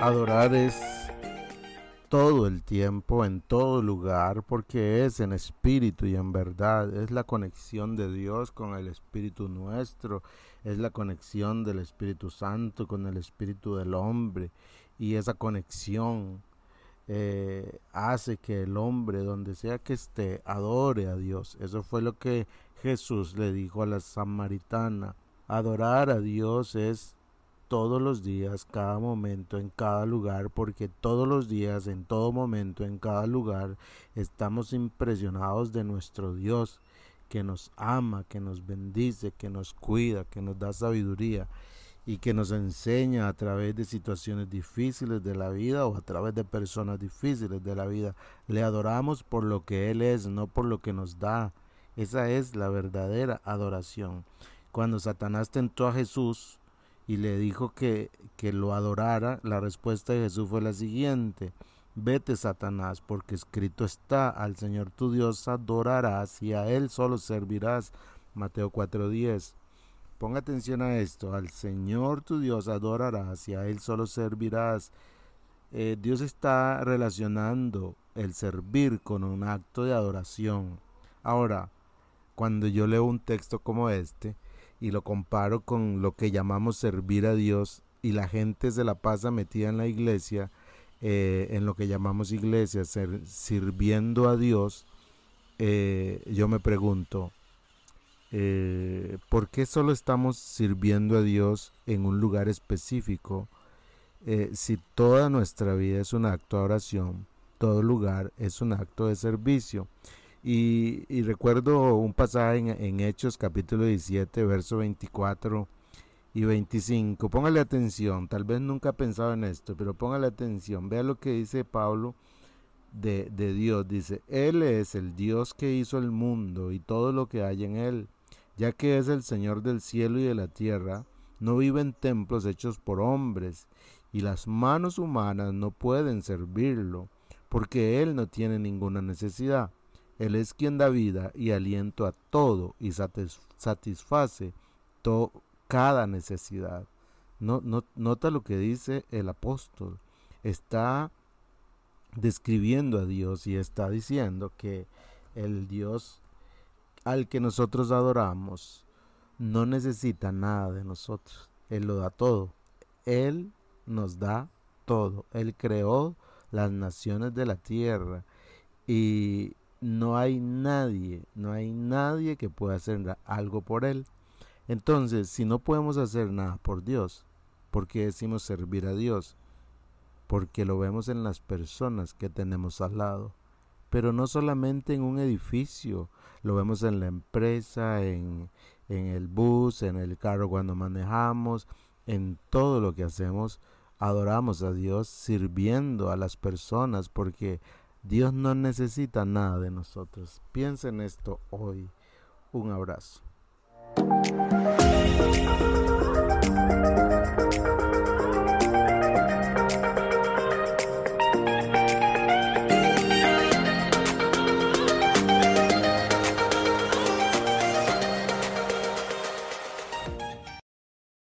Adorar es todo el tiempo, en todo lugar, porque es en espíritu y en verdad. Es la conexión de Dios con el espíritu nuestro, es la conexión del Espíritu Santo con el espíritu del hombre. Y esa conexión eh, hace que el hombre, donde sea que esté, adore a Dios. Eso fue lo que Jesús le dijo a la samaritana. Adorar a Dios es todos los días, cada momento, en cada lugar, porque todos los días, en todo momento, en cada lugar, estamos impresionados de nuestro Dios, que nos ama, que nos bendice, que nos cuida, que nos da sabiduría y que nos enseña a través de situaciones difíciles de la vida o a través de personas difíciles de la vida. Le adoramos por lo que Él es, no por lo que nos da. Esa es la verdadera adoración. Cuando Satanás tentó a Jesús, y le dijo que, que lo adorara, la respuesta de Jesús fue la siguiente. Vete, Satanás, porque escrito está, al Señor tu Dios adorarás y a Él solo servirás. Mateo 4:10. Ponga atención a esto, al Señor tu Dios adorarás y a Él solo servirás. Eh, Dios está relacionando el servir con un acto de adoración. Ahora, cuando yo leo un texto como este, y lo comparo con lo que llamamos servir a Dios y la gente se la pasa metida en la iglesia, eh, en lo que llamamos iglesia, sirviendo a Dios, eh, yo me pregunto, eh, ¿por qué solo estamos sirviendo a Dios en un lugar específico? si toda nuestra vida es un acto de oración, todo lugar es un acto de servicio. Y, recuerdo un pasaje en, Hechos capítulo 17, verso 24 y 25. Póngale atención, tal vez nunca ha pensado en esto, pero póngale atención. Vea lo que dice Pablo de, de Dios. Dice, Él es el Dios que hizo el mundo y todo lo que hay en él, ya que es el Señor del cielo y de la tierra. No vive en templos hechos por hombres, y las manos humanas no pueden servirlo, porque Él no tiene ninguna necesidad él es quien da vida y aliento a todo y satisface cada necesidad. No, nota lo que dice el apóstol. Está describiendo a Dios y está diciendo que el Dios al que nosotros adoramos no necesita nada de nosotros. Él lo da todo. Él nos da todo. Él creó las naciones de la tierra y no hay nadie, no hay nadie que pueda hacer algo por Él. Entonces, si no podemos hacer nada por Dios, ¿por qué decimos servir a Dios? Porque lo vemos en las personas que tenemos al lado. Pero no solamente en un edificio, lo vemos en la empresa, en, en el bus, en el carro cuando manejamos, en todo lo que hacemos. Adoramos a Dios sirviendo a las personas porque Dios no necesita nada de nosotros. Piensa en esto hoy. Un abrazo.